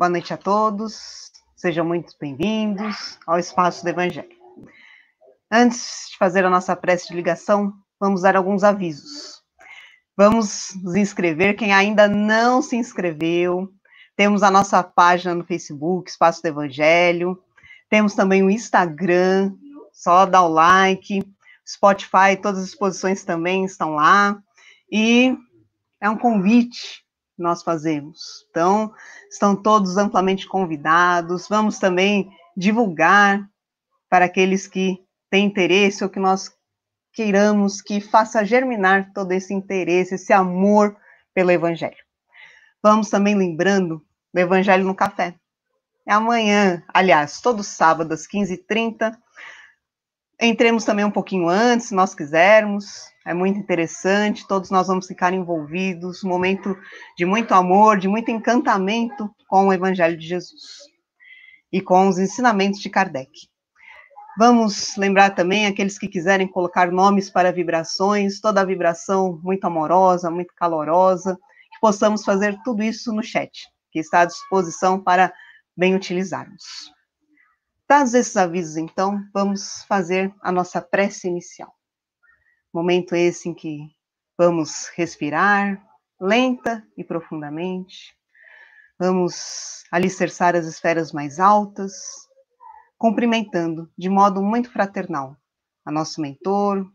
Boa noite a todos, sejam muito bem-vindos ao Espaço do Evangelho. Antes de fazer a nossa prece de ligação, vamos dar alguns avisos. Vamos nos inscrever, quem ainda não se inscreveu, temos a nossa página no Facebook, Espaço do Evangelho, temos também o Instagram, só dá o like, Spotify, todas as exposições também estão lá, e é um convite nós fazemos. Então, estão todos amplamente convidados. Vamos também divulgar para aqueles que têm interesse ou que nós queiramos que faça germinar todo esse interesse, esse amor pelo Evangelho. Vamos também lembrando do Evangelho no Café. É amanhã, aliás, todo sábado às 15h30. Entremos também um pouquinho antes, se nós quisermos é muito interessante, todos nós vamos ficar envolvidos, um momento de muito amor, de muito encantamento com o Evangelho de Jesus e com os ensinamentos de Kardec. Vamos lembrar também aqueles que quiserem colocar nomes para vibrações, toda a vibração muito amorosa, muito calorosa, que possamos fazer tudo isso no chat, que está à disposição para bem utilizarmos. Dados esses avisos, então, vamos fazer a nossa prece inicial. Momento esse em que vamos respirar lenta e profundamente. Vamos alicerçar as esferas mais altas, cumprimentando de modo muito fraternal a nosso mentor,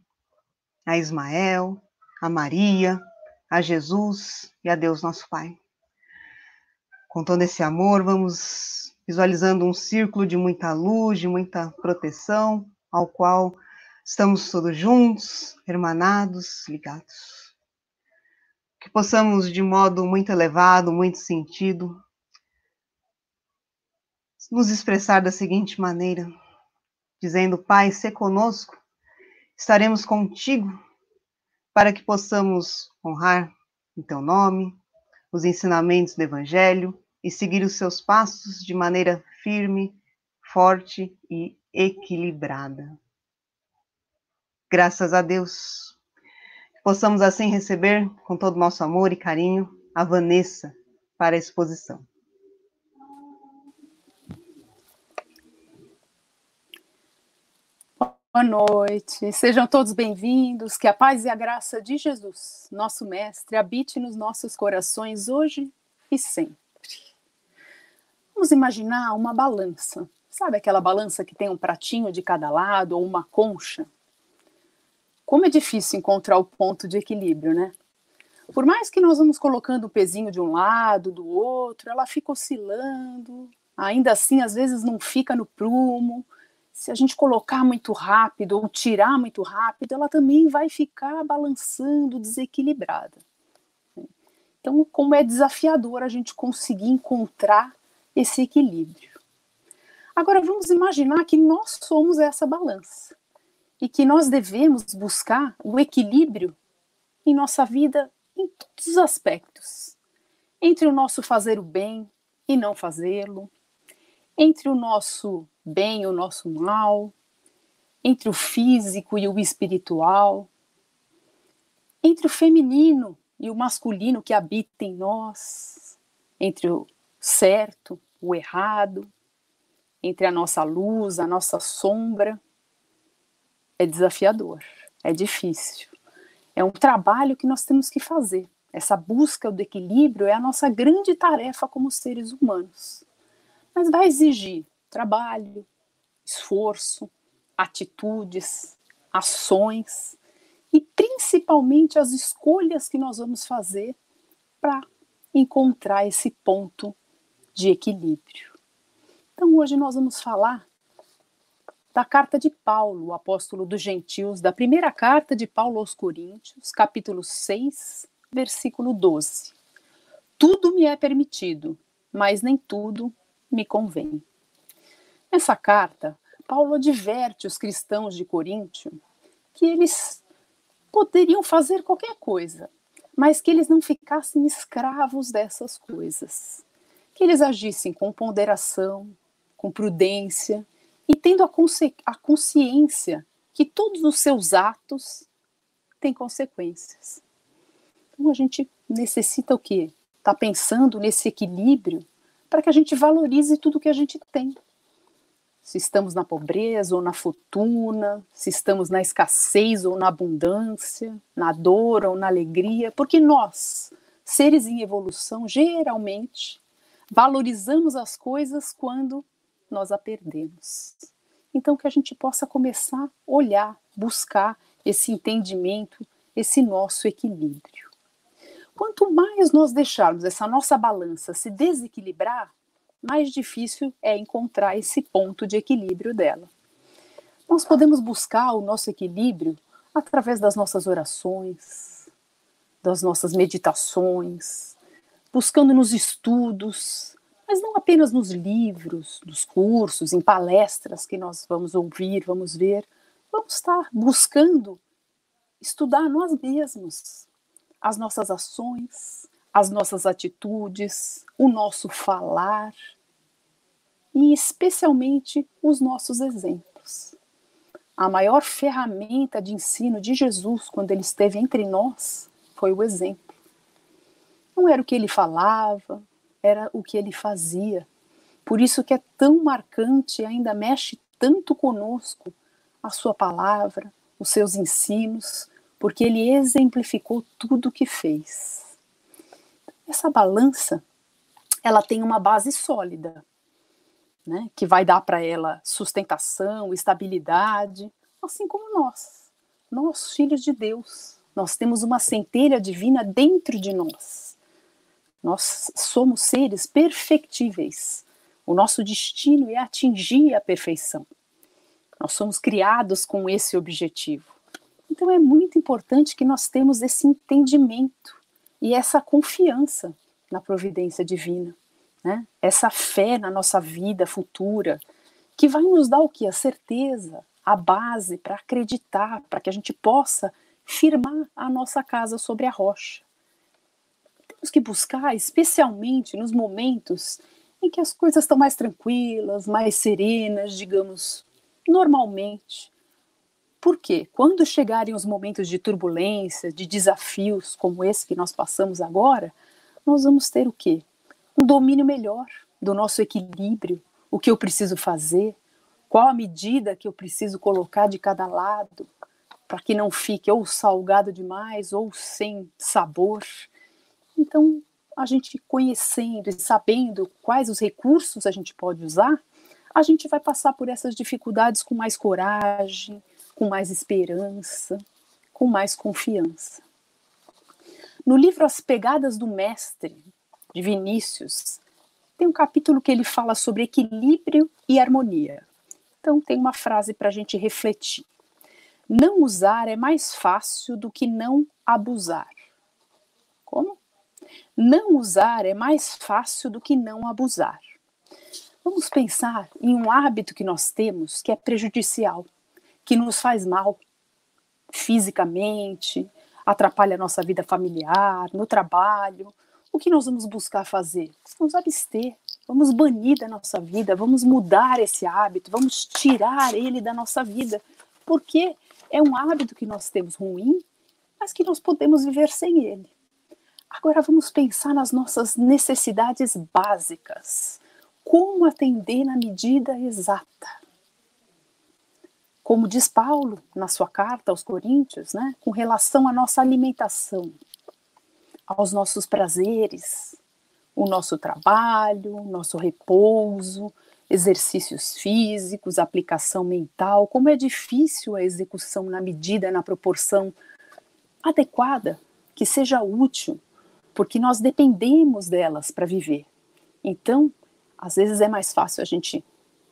a Ismael, a Maria, a Jesus e a Deus nosso Pai. Com todo esse amor, vamos visualizando um círculo de muita luz, de muita proteção, ao qual Estamos todos juntos, hermanados, ligados. Que possamos, de modo muito elevado, muito sentido, nos expressar da seguinte maneira, dizendo: Pai, se conosco, estaremos contigo, para que possamos honrar em teu nome, os ensinamentos do Evangelho e seguir os seus passos de maneira firme, forte e equilibrada. Graças a Deus. Possamos assim receber com todo o nosso amor e carinho a Vanessa para a exposição. Boa noite, sejam todos bem-vindos, que a paz e a graça de Jesus, nosso Mestre, habite nos nossos corações hoje e sempre. Vamos imaginar uma balança, sabe aquela balança que tem um pratinho de cada lado ou uma concha? Como é difícil encontrar o ponto de equilíbrio, né? Por mais que nós vamos colocando o pezinho de um lado, do outro, ela fica oscilando, ainda assim, às vezes não fica no prumo. Se a gente colocar muito rápido ou tirar muito rápido, ela também vai ficar balançando, desequilibrada. Então, como é desafiador a gente conseguir encontrar esse equilíbrio. Agora, vamos imaginar que nós somos essa balança e que nós devemos buscar o equilíbrio em nossa vida em todos os aspectos. Entre o nosso fazer o bem e não fazê-lo, entre o nosso bem e o nosso mal, entre o físico e o espiritual, entre o feminino e o masculino que habita em nós, entre o certo, o errado, entre a nossa luz, a nossa sombra é desafiador, é difícil. É um trabalho que nós temos que fazer. Essa busca do equilíbrio é a nossa grande tarefa como seres humanos. Mas vai exigir trabalho, esforço, atitudes, ações e principalmente as escolhas que nós vamos fazer para encontrar esse ponto de equilíbrio. Então hoje nós vamos falar da carta de Paulo, apóstolo dos gentios, da primeira carta de Paulo aos Coríntios, capítulo 6, versículo 12. Tudo me é permitido, mas nem tudo me convém. Nessa carta, Paulo adverte os cristãos de Coríntio que eles poderiam fazer qualquer coisa, mas que eles não ficassem escravos dessas coisas. Que eles agissem com ponderação, com prudência e tendo a, consci a consciência que todos os seus atos têm consequências. Então a gente necessita o quê? está pensando nesse equilíbrio para que a gente valorize tudo que a gente tem. Se estamos na pobreza ou na fortuna, se estamos na escassez ou na abundância, na dor ou na alegria, porque nós, seres em evolução, geralmente valorizamos as coisas quando nós a perdemos. Então, que a gente possa começar a olhar, buscar esse entendimento, esse nosso equilíbrio. Quanto mais nós deixarmos essa nossa balança se desequilibrar, mais difícil é encontrar esse ponto de equilíbrio dela. Nós podemos buscar o nosso equilíbrio através das nossas orações, das nossas meditações, buscando nos estudos, mas não apenas nos livros, nos cursos, em palestras que nós vamos ouvir, vamos ver, vamos estar buscando estudar nós mesmos, as nossas ações, as nossas atitudes, o nosso falar e especialmente os nossos exemplos. A maior ferramenta de ensino de Jesus quando ele esteve entre nós foi o exemplo. Não era o que ele falava, era o que ele fazia. Por isso que é tão marcante ainda mexe tanto conosco a sua palavra, os seus ensinos, porque ele exemplificou tudo o que fez. Essa balança, ela tem uma base sólida, né, que vai dar para ela sustentação, estabilidade, assim como nós, nós filhos de Deus. Nós temos uma centelha divina dentro de nós. Nós somos seres perfectíveis. O nosso destino é atingir a perfeição. Nós somos criados com esse objetivo. Então é muito importante que nós temos esse entendimento e essa confiança na providência divina, né? Essa fé na nossa vida futura, que vai nos dar o que? A certeza, a base para acreditar, para que a gente possa firmar a nossa casa sobre a rocha. Temos que buscar, especialmente nos momentos em que as coisas estão mais tranquilas, mais serenas, digamos, normalmente, porque quando chegarem os momentos de turbulência, de desafios como esse que nós passamos agora, nós vamos ter o quê? Um domínio melhor do nosso equilíbrio, o que eu preciso fazer, qual a medida que eu preciso colocar de cada lado, para que não fique ou salgado demais ou sem sabor. Então, a gente conhecendo e sabendo quais os recursos a gente pode usar, a gente vai passar por essas dificuldades com mais coragem, com mais esperança, com mais confiança. No livro As Pegadas do Mestre, de Vinícius, tem um capítulo que ele fala sobre equilíbrio e harmonia. Então, tem uma frase para a gente refletir. Não usar é mais fácil do que não abusar. Como? Não usar é mais fácil do que não abusar. Vamos pensar em um hábito que nós temos que é prejudicial que nos faz mal fisicamente, atrapalha a nossa vida familiar, no trabalho. O que nós vamos buscar fazer? Vamos abster, vamos banir da nossa vida, vamos mudar esse hábito, vamos tirar ele da nossa vida, porque é um hábito que nós temos ruim, mas que nós podemos viver sem ele. Agora vamos pensar nas nossas necessidades básicas. Como atender na medida exata? como diz Paulo na sua carta aos Coríntios, né, com relação à nossa alimentação, aos nossos prazeres, o nosso trabalho, o nosso repouso, exercícios físicos, aplicação mental, como é difícil a execução na medida, na proporção adequada, que seja útil, porque nós dependemos delas para viver. Então, às vezes é mais fácil a gente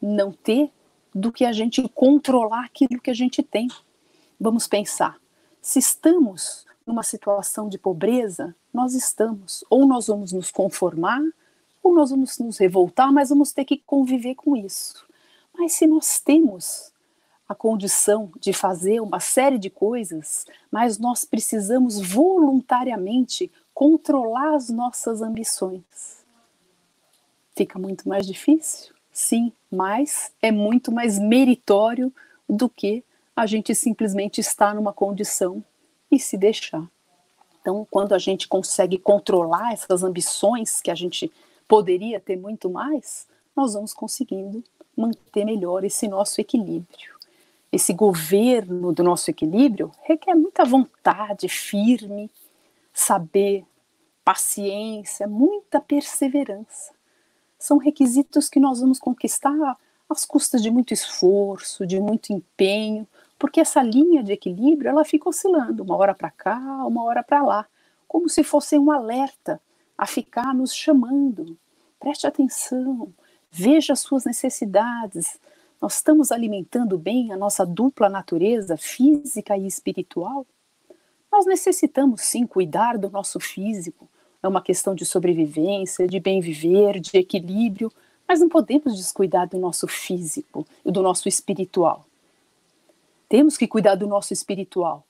não ter do que a gente controlar aquilo que a gente tem. Vamos pensar, se estamos numa situação de pobreza, nós estamos, ou nós vamos nos conformar, ou nós vamos nos revoltar, mas vamos ter que conviver com isso. Mas se nós temos a condição de fazer uma série de coisas, mas nós precisamos voluntariamente controlar as nossas ambições. Fica muito mais difícil? sim, mas é muito mais meritório do que a gente simplesmente estar numa condição e se deixar. Então, quando a gente consegue controlar essas ambições que a gente poderia ter muito mais, nós vamos conseguindo manter melhor esse nosso equilíbrio. Esse governo do nosso equilíbrio requer muita vontade firme, saber, paciência, muita perseverança. São requisitos que nós vamos conquistar às custas de muito esforço, de muito empenho, porque essa linha de equilíbrio ela fica oscilando, uma hora para cá, uma hora para lá, como se fosse um alerta a ficar nos chamando. Preste atenção, veja as suas necessidades. Nós estamos alimentando bem a nossa dupla natureza física e espiritual? Nós necessitamos sim cuidar do nosso físico. É uma questão de sobrevivência, de bem viver, de equilíbrio, mas não podemos descuidar do nosso físico e do nosso espiritual. Temos que cuidar do nosso espiritual,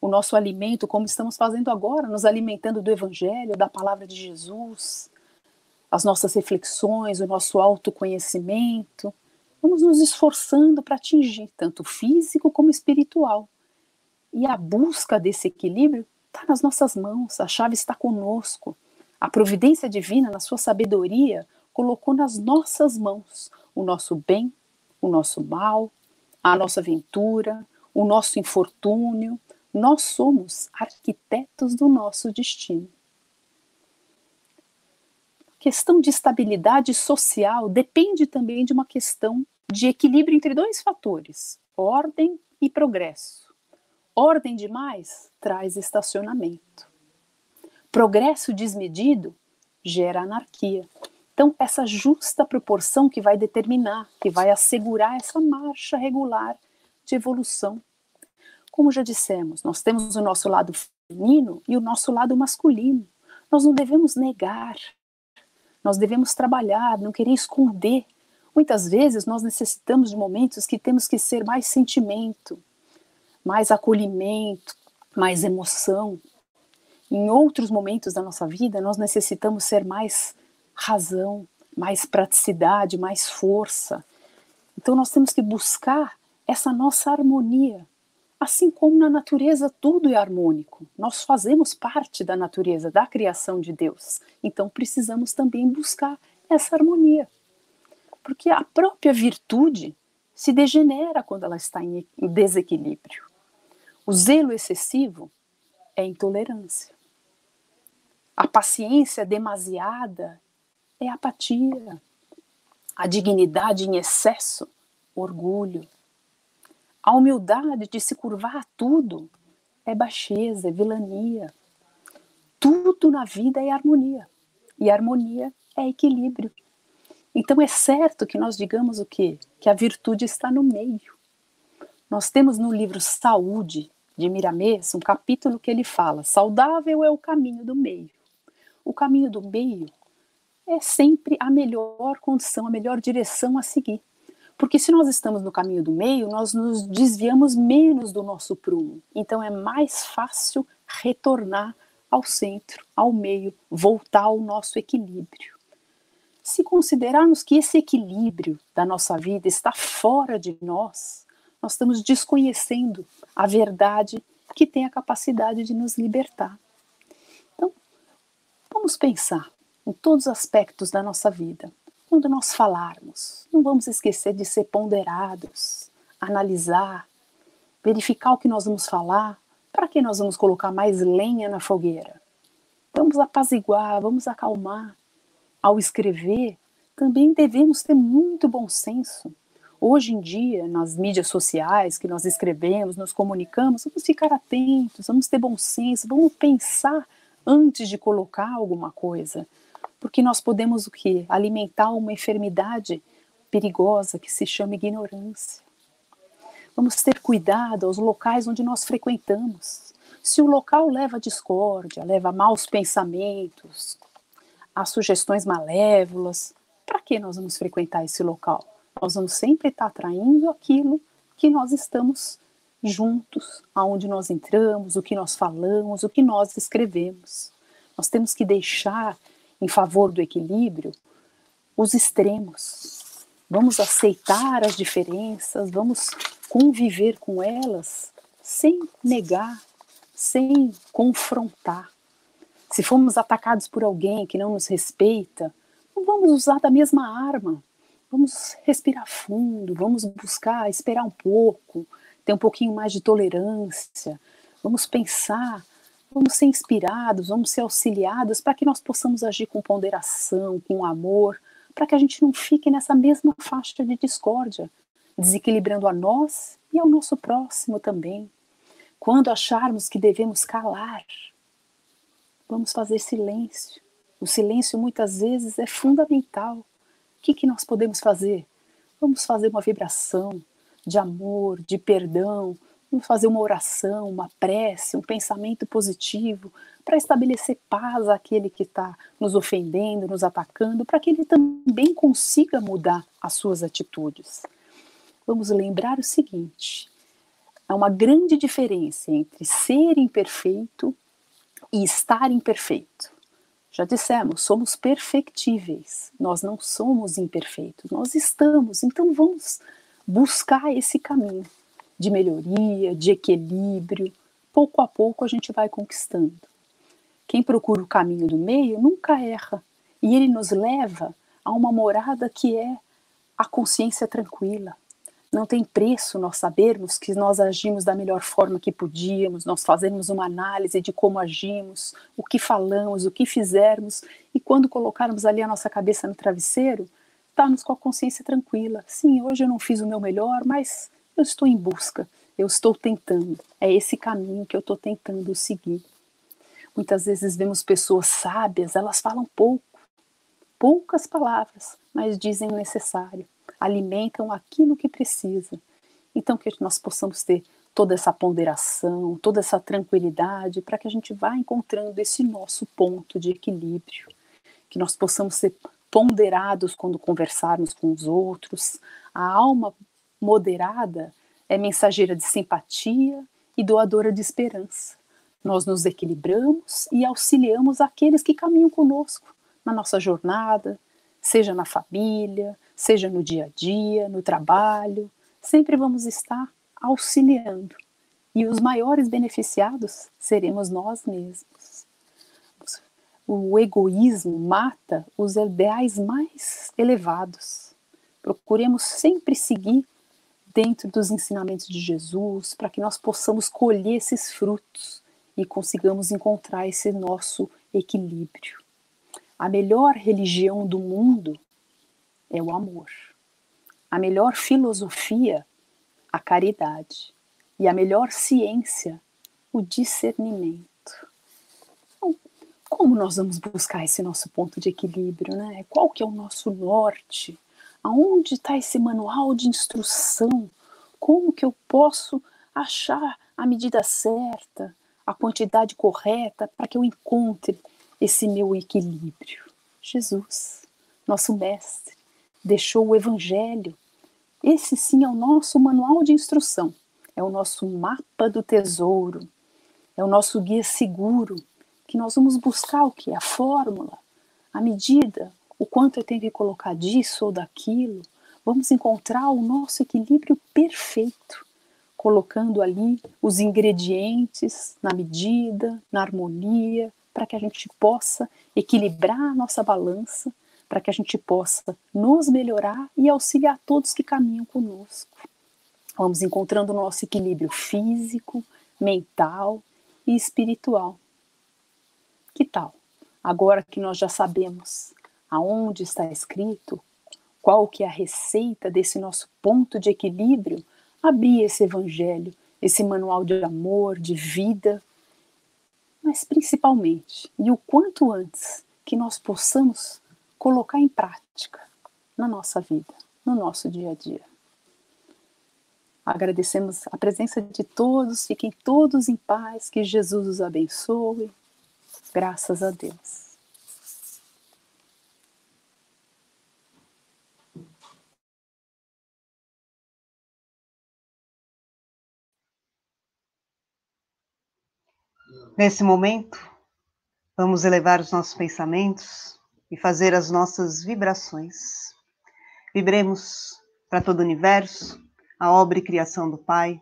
o nosso alimento, como estamos fazendo agora, nos alimentando do Evangelho, da palavra de Jesus, as nossas reflexões, o nosso autoconhecimento. Vamos nos esforçando para atingir tanto físico como espiritual. E a busca desse equilíbrio está nas nossas mãos, a chave está conosco. A providência divina, na sua sabedoria, colocou nas nossas mãos o nosso bem, o nosso mal, a nossa aventura, o nosso infortúnio. Nós somos arquitetos do nosso destino. A questão de estabilidade social depende também de uma questão de equilíbrio entre dois fatores: ordem e progresso. Ordem demais traz estacionamento. Progresso desmedido gera anarquia. Então, essa justa proporção que vai determinar, que vai assegurar essa marcha regular de evolução. Como já dissemos, nós temos o nosso lado feminino e o nosso lado masculino. Nós não devemos negar, nós devemos trabalhar, não querer esconder. Muitas vezes nós necessitamos de momentos que temos que ser mais sentimento, mais acolhimento, mais emoção. Em outros momentos da nossa vida, nós necessitamos ser mais razão, mais praticidade, mais força. Então nós temos que buscar essa nossa harmonia. Assim como na natureza tudo é harmônico, nós fazemos parte da natureza, da criação de Deus. Então precisamos também buscar essa harmonia. Porque a própria virtude se degenera quando ela está em desequilíbrio. O zelo excessivo é intolerância. A paciência demasiada é apatia. A dignidade em excesso, orgulho. A humildade de se curvar a tudo é baixeza, é vilania. Tudo na vida é harmonia. E harmonia é equilíbrio. Então é certo que nós digamos o quê? Que a virtude está no meio. Nós temos no livro Saúde, de Miramês, um capítulo que ele fala: saudável é o caminho do meio. O caminho do meio é sempre a melhor condição, a melhor direção a seguir. Porque se nós estamos no caminho do meio, nós nos desviamos menos do nosso prumo. Então é mais fácil retornar ao centro, ao meio, voltar ao nosso equilíbrio. Se considerarmos que esse equilíbrio da nossa vida está fora de nós, nós estamos desconhecendo a verdade que tem a capacidade de nos libertar. Então, vamos pensar em todos os aspectos da nossa vida. Quando nós falarmos, não vamos esquecer de ser ponderados, analisar, verificar o que nós vamos falar, para que nós vamos colocar mais lenha na fogueira. Vamos apaziguar, vamos acalmar. Ao escrever, também devemos ter muito bom senso. Hoje em dia, nas mídias sociais que nós escrevemos, nos comunicamos, vamos ficar atentos, vamos ter bom senso, vamos pensar antes de colocar alguma coisa porque nós podemos o quê? Alimentar uma enfermidade perigosa que se chama ignorância. Vamos ter cuidado aos locais onde nós frequentamos. Se o local leva discórdia, leva maus pensamentos, a sugestões malévolas, para que nós vamos frequentar esse local? Nós vamos sempre estar atraindo aquilo que nós estamos juntos, aonde nós entramos, o que nós falamos, o que nós escrevemos. Nós temos que deixar em favor do equilíbrio os extremos. Vamos aceitar as diferenças, vamos conviver com elas sem negar, sem confrontar. Se fomos atacados por alguém que não nos respeita, não vamos usar da mesma arma. Vamos respirar fundo, vamos buscar esperar um pouco, ter um pouquinho mais de tolerância, vamos pensar, vamos ser inspirados, vamos ser auxiliados para que nós possamos agir com ponderação, com amor, para que a gente não fique nessa mesma faixa de discórdia, desequilibrando a nós e ao nosso próximo também. Quando acharmos que devemos calar, vamos fazer silêncio. O silêncio muitas vezes é fundamental. Que, que nós podemos fazer? Vamos fazer uma vibração de amor, de perdão, vamos fazer uma oração, uma prece, um pensamento positivo para estabelecer paz àquele que está nos ofendendo, nos atacando, para que ele também consiga mudar as suas atitudes. Vamos lembrar o seguinte: há uma grande diferença entre ser imperfeito e estar imperfeito. Já dissemos, somos perfectíveis, nós não somos imperfeitos, nós estamos, então vamos buscar esse caminho de melhoria, de equilíbrio. Pouco a pouco a gente vai conquistando. Quem procura o caminho do meio nunca erra, e ele nos leva a uma morada que é a consciência tranquila, não tem preço nós sabermos que nós agimos da melhor forma que podíamos, nós fazemos uma análise de como agimos, o que falamos, o que fizermos, e quando colocarmos ali a nossa cabeça no travesseiro, estarmos com a consciência tranquila. Sim, hoje eu não fiz o meu melhor, mas eu estou em busca, eu estou tentando. É esse caminho que eu estou tentando seguir. Muitas vezes vemos pessoas sábias, elas falam pouco, poucas palavras, mas dizem o necessário alimentam aquilo que precisa. Então, que nós possamos ter toda essa ponderação, toda essa tranquilidade, para que a gente vá encontrando esse nosso ponto de equilíbrio, que nós possamos ser ponderados quando conversarmos com os outros. A alma moderada é mensageira de simpatia e doadora de esperança. Nós nos equilibramos e auxiliamos aqueles que caminham conosco na nossa jornada, seja na família, seja no dia a dia, no trabalho, sempre vamos estar auxiliando. E os maiores beneficiados seremos nós mesmos. O egoísmo mata os ideais mais elevados. Procuremos sempre seguir dentro dos ensinamentos de Jesus, para que nós possamos colher esses frutos e consigamos encontrar esse nosso equilíbrio. A melhor religião do mundo é o amor. A melhor filosofia, a caridade. E a melhor ciência, o discernimento. Então, como nós vamos buscar esse nosso ponto de equilíbrio, né? Qual que é o nosso norte? Aonde está esse manual de instrução? Como que eu posso achar a medida certa, a quantidade correta para que eu encontre esse meu equilíbrio? Jesus, nosso mestre, deixou o Evangelho. Esse sim é o nosso manual de instrução, é o nosso mapa do tesouro, é o nosso guia seguro, que nós vamos buscar o que? A fórmula, a medida, o quanto eu tenho que colocar disso ou daquilo. Vamos encontrar o nosso equilíbrio perfeito, colocando ali os ingredientes na medida, na harmonia, para que a gente possa equilibrar a nossa balança para que a gente possa nos melhorar e auxiliar todos que caminham conosco. Vamos encontrando o nosso equilíbrio físico, mental e espiritual. Que tal? Agora que nós já sabemos aonde está escrito, qual que é a receita desse nosso ponto de equilíbrio, abrir esse evangelho, esse manual de amor, de vida, mas principalmente, e o quanto antes que nós possamos colocar em prática na nossa vida, no nosso dia a dia. Agradecemos a presença de todos, fiquem todos em paz, que Jesus os abençoe. Graças a Deus. Nesse momento, vamos elevar os nossos pensamentos e fazer as nossas vibrações. Vibremos para todo o universo, a obra e criação do Pai,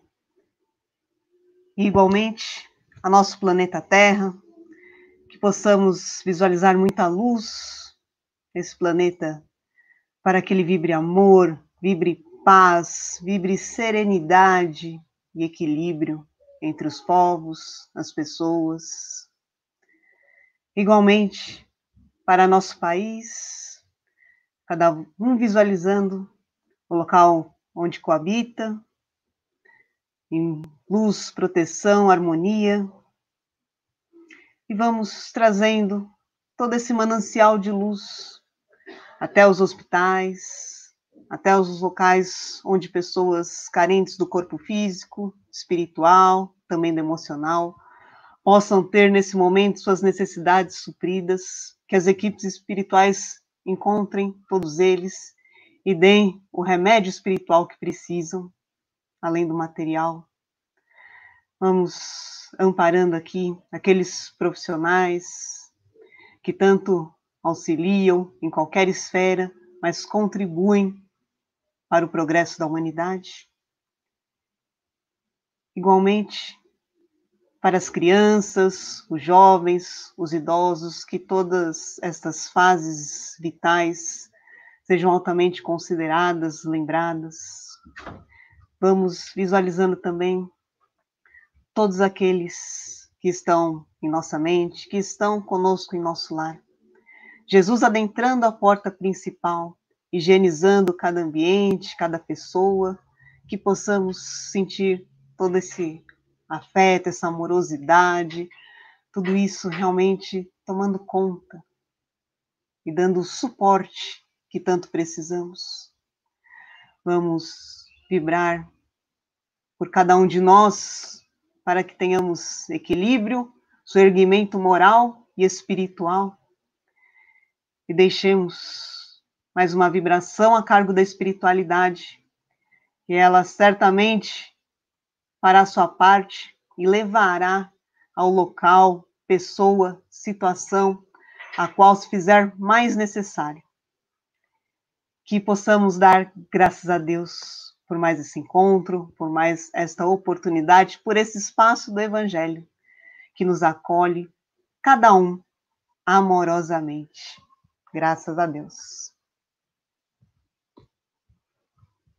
e igualmente a nosso planeta Terra, que possamos visualizar muita luz nesse planeta, para que ele vibre amor, vibre paz, vibre serenidade e equilíbrio entre os povos, as pessoas. Igualmente, para nosso país, cada um visualizando o local onde coabita, em luz, proteção, harmonia, e vamos trazendo todo esse manancial de luz até os hospitais, até os locais onde pessoas carentes do corpo físico, espiritual, também do emocional, possam ter nesse momento suas necessidades supridas, que as equipes espirituais encontrem todos eles e deem o remédio espiritual que precisam, além do material. Vamos amparando aqui aqueles profissionais que tanto auxiliam em qualquer esfera, mas contribuem para o progresso da humanidade. Igualmente, para as crianças, os jovens, os idosos, que todas estas fases vitais sejam altamente consideradas, lembradas. Vamos visualizando também todos aqueles que estão em nossa mente, que estão conosco em nosso lar. Jesus adentrando a porta principal, higienizando cada ambiente, cada pessoa, que possamos sentir todo esse afeto, essa amorosidade, tudo isso realmente tomando conta e dando o suporte que tanto precisamos. Vamos vibrar por cada um de nós para que tenhamos equilíbrio, erguimento moral e espiritual. E deixemos mais uma vibração a cargo da espiritualidade, e ela certamente fará sua parte e levará ao local, pessoa, situação a qual se fizer mais necessário. Que possamos dar graças a Deus por mais esse encontro, por mais esta oportunidade, por esse espaço do Evangelho que nos acolhe, cada um amorosamente. Graças a Deus.